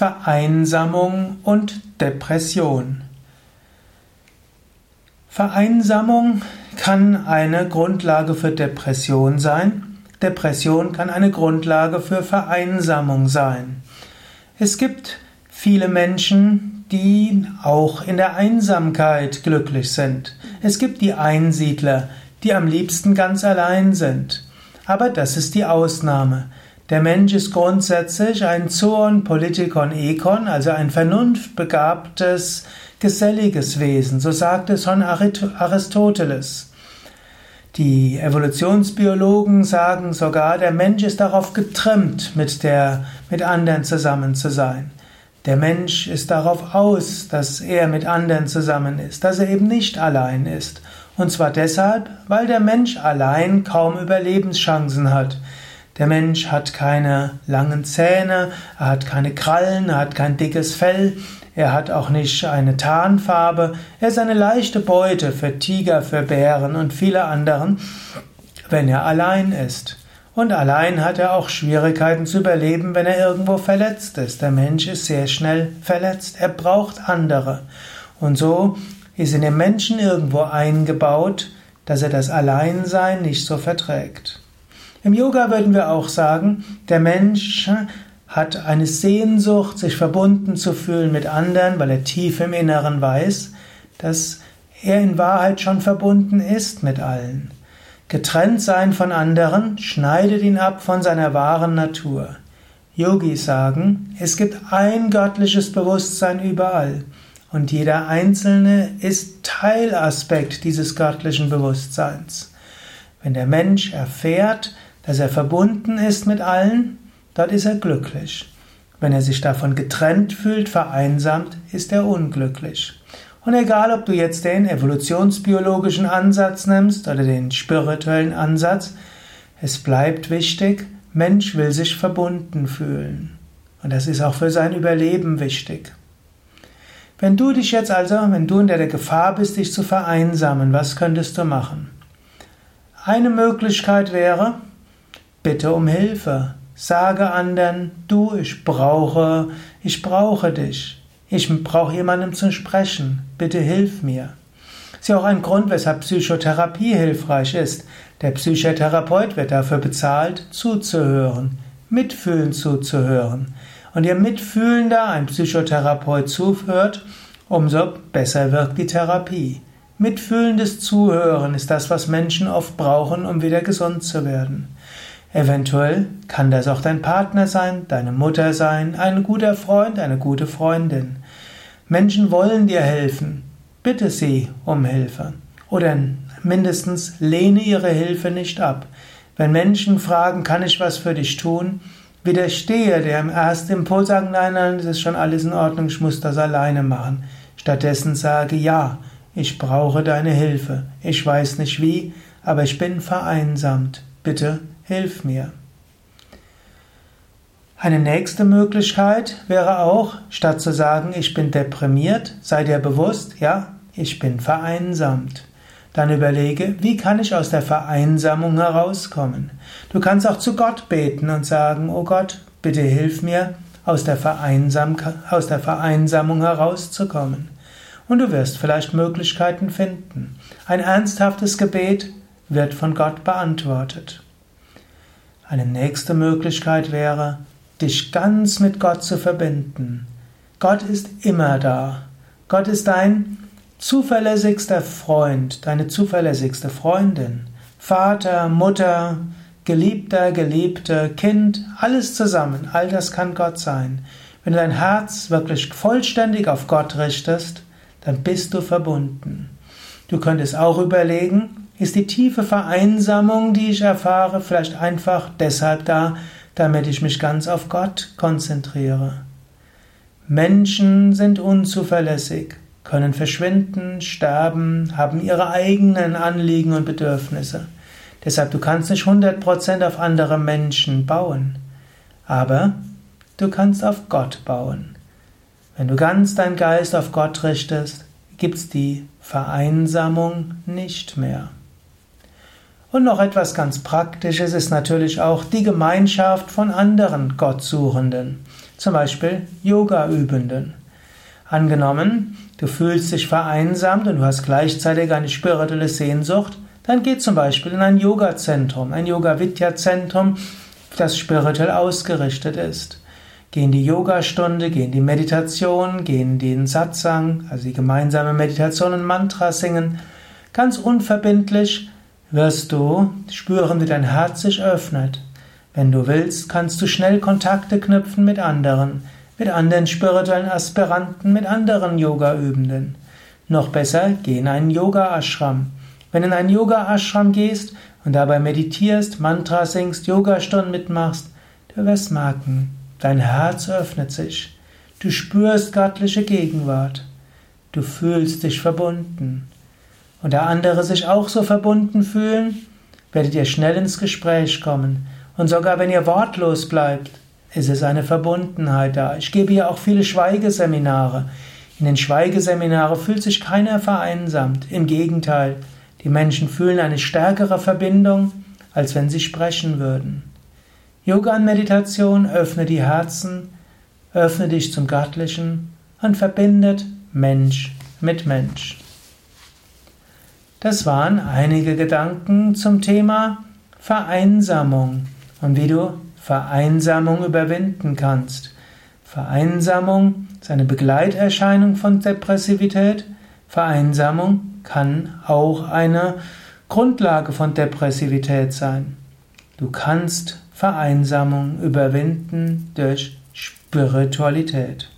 Vereinsamung und Depression. Vereinsamung kann eine Grundlage für Depression sein. Depression kann eine Grundlage für Vereinsamung sein. Es gibt viele Menschen, die auch in der Einsamkeit glücklich sind. Es gibt die Einsiedler, die am liebsten ganz allein sind. Aber das ist die Ausnahme. Der Mensch ist grundsätzlich ein Zoon Politikon Ekon, also ein vernunftbegabtes, geselliges Wesen, so sagt es schon Aristoteles. Die Evolutionsbiologen sagen sogar, der Mensch ist darauf getrimmt, mit, der, mit anderen zusammen zu sein. Der Mensch ist darauf aus, dass er mit anderen zusammen ist, dass er eben nicht allein ist. Und zwar deshalb, weil der Mensch allein kaum Überlebenschancen hat. Der Mensch hat keine langen Zähne, er hat keine Krallen, er hat kein dickes Fell, er hat auch nicht eine Tarnfarbe, er ist eine leichte Beute für Tiger, für Bären und viele anderen, wenn er allein ist. Und allein hat er auch Schwierigkeiten zu überleben, wenn er irgendwo verletzt ist. Der Mensch ist sehr schnell verletzt, er braucht andere. Und so ist in dem Menschen irgendwo eingebaut, dass er das Alleinsein nicht so verträgt. Im Yoga würden wir auch sagen, der Mensch hat eine Sehnsucht, sich verbunden zu fühlen mit anderen, weil er tief im Inneren weiß, dass er in Wahrheit schon verbunden ist mit allen. Getrennt sein von anderen schneidet ihn ab von seiner wahren Natur. Yogis sagen, es gibt ein göttliches Bewusstsein überall und jeder Einzelne ist Teilaspekt dieses göttlichen Bewusstseins. Wenn der Mensch erfährt, dass er verbunden ist mit allen, dort ist er glücklich. Wenn er sich davon getrennt fühlt, vereinsamt, ist er unglücklich. Und egal, ob du jetzt den evolutionsbiologischen Ansatz nimmst oder den spirituellen Ansatz, es bleibt wichtig, Mensch will sich verbunden fühlen. Und das ist auch für sein Überleben wichtig. Wenn du dich jetzt also, wenn du in der Gefahr bist, dich zu vereinsamen, was könntest du machen? Eine Möglichkeit wäre, Bitte um Hilfe. Sage anderen, du, ich brauche, ich brauche dich. Ich brauche jemanden zum Sprechen. Bitte hilf mir. Das ist ja auch ein Grund, weshalb Psychotherapie hilfreich ist. Der Psychotherapeut wird dafür bezahlt, zuzuhören, mitfühlend zuzuhören. Und je mitfühlender ein Psychotherapeut zuhört, umso besser wirkt die Therapie. Mitfühlendes Zuhören ist das, was Menschen oft brauchen, um wieder gesund zu werden. Eventuell kann das auch dein Partner sein, deine Mutter sein, ein guter Freund, eine gute Freundin. Menschen wollen dir helfen. Bitte sie um Hilfe. Oder mindestens lehne ihre Hilfe nicht ab. Wenn Menschen fragen, kann ich was für dich tun, widerstehe der im ersten Impuls sagen, nein, nein, das ist schon alles in Ordnung, ich muss das alleine machen. Stattdessen sage, ja, ich brauche deine Hilfe. Ich weiß nicht wie, aber ich bin vereinsamt. Bitte hilf mir. Eine nächste Möglichkeit wäre auch, statt zu sagen, ich bin deprimiert, sei dir bewusst, ja, ich bin vereinsamt. Dann überlege, wie kann ich aus der Vereinsamung herauskommen? Du kannst auch zu Gott beten und sagen, oh Gott, bitte hilf mir, aus der, aus der Vereinsamung herauszukommen. Und du wirst vielleicht Möglichkeiten finden. Ein ernsthaftes Gebet wird von Gott beantwortet. Eine nächste Möglichkeit wäre, dich ganz mit Gott zu verbinden. Gott ist immer da. Gott ist dein zuverlässigster Freund, deine zuverlässigste Freundin. Vater, Mutter, Geliebter, Geliebte, Kind, alles zusammen, all das kann Gott sein. Wenn du dein Herz wirklich vollständig auf Gott richtest, dann bist du verbunden. Du könntest auch überlegen, ist die tiefe Vereinsamung, die ich erfahre, vielleicht einfach deshalb da, damit ich mich ganz auf Gott konzentriere. Menschen sind unzuverlässig, können verschwinden, sterben, haben ihre eigenen Anliegen und Bedürfnisse. Deshalb, du kannst nicht 100% auf andere Menschen bauen, aber du kannst auf Gott bauen. Wenn du ganz deinen Geist auf Gott richtest, gibt's die Vereinsamung nicht mehr. Und noch etwas ganz Praktisches ist natürlich auch die Gemeinschaft von anderen Gottsuchenden. zum Beispiel Yoga-Übenden. Angenommen, du fühlst dich vereinsamt und du hast gleichzeitig eine spirituelle Sehnsucht, dann geh zum Beispiel in ein Yoga-Zentrum, ein Yoga-Vidya-Zentrum, das spirituell ausgerichtet ist. Geh in die Yogastunde, geh in die Meditation, geh in den Satsang, also die gemeinsame Meditation und Mantra singen. Ganz unverbindlich wirst du spüren, wie dein Herz sich öffnet. Wenn du willst, kannst du schnell Kontakte knüpfen mit anderen mit anderen spirituellen Aspiranten, mit anderen Yoga-Übenden. Noch besser, geh in einen Yoga-Ashram. Wenn du in einen Yoga-Ashram gehst und dabei meditierst, Mantra singst, Yogastunden mitmachst, du wirst merken, dein Herz öffnet sich. Du spürst göttliche Gegenwart. Du fühlst dich verbunden. Und da andere sich auch so verbunden fühlen, werdet ihr schnell ins Gespräch kommen. Und sogar wenn ihr wortlos bleibt, es ist eine Verbundenheit da. Ich gebe hier auch viele Schweigeseminare. In den Schweigeseminaren fühlt sich keiner vereinsamt. Im Gegenteil, die Menschen fühlen eine stärkere Verbindung, als wenn sie sprechen würden. Yoga und Meditation öffnet die Herzen, öffnet dich zum Göttlichen und verbindet Mensch mit Mensch. Das waren einige Gedanken zum Thema Vereinsamung und wie du Vereinsamung überwinden kannst. Vereinsamung ist eine Begleiterscheinung von Depressivität. Vereinsamung kann auch eine Grundlage von Depressivität sein. Du kannst Vereinsamung überwinden durch Spiritualität.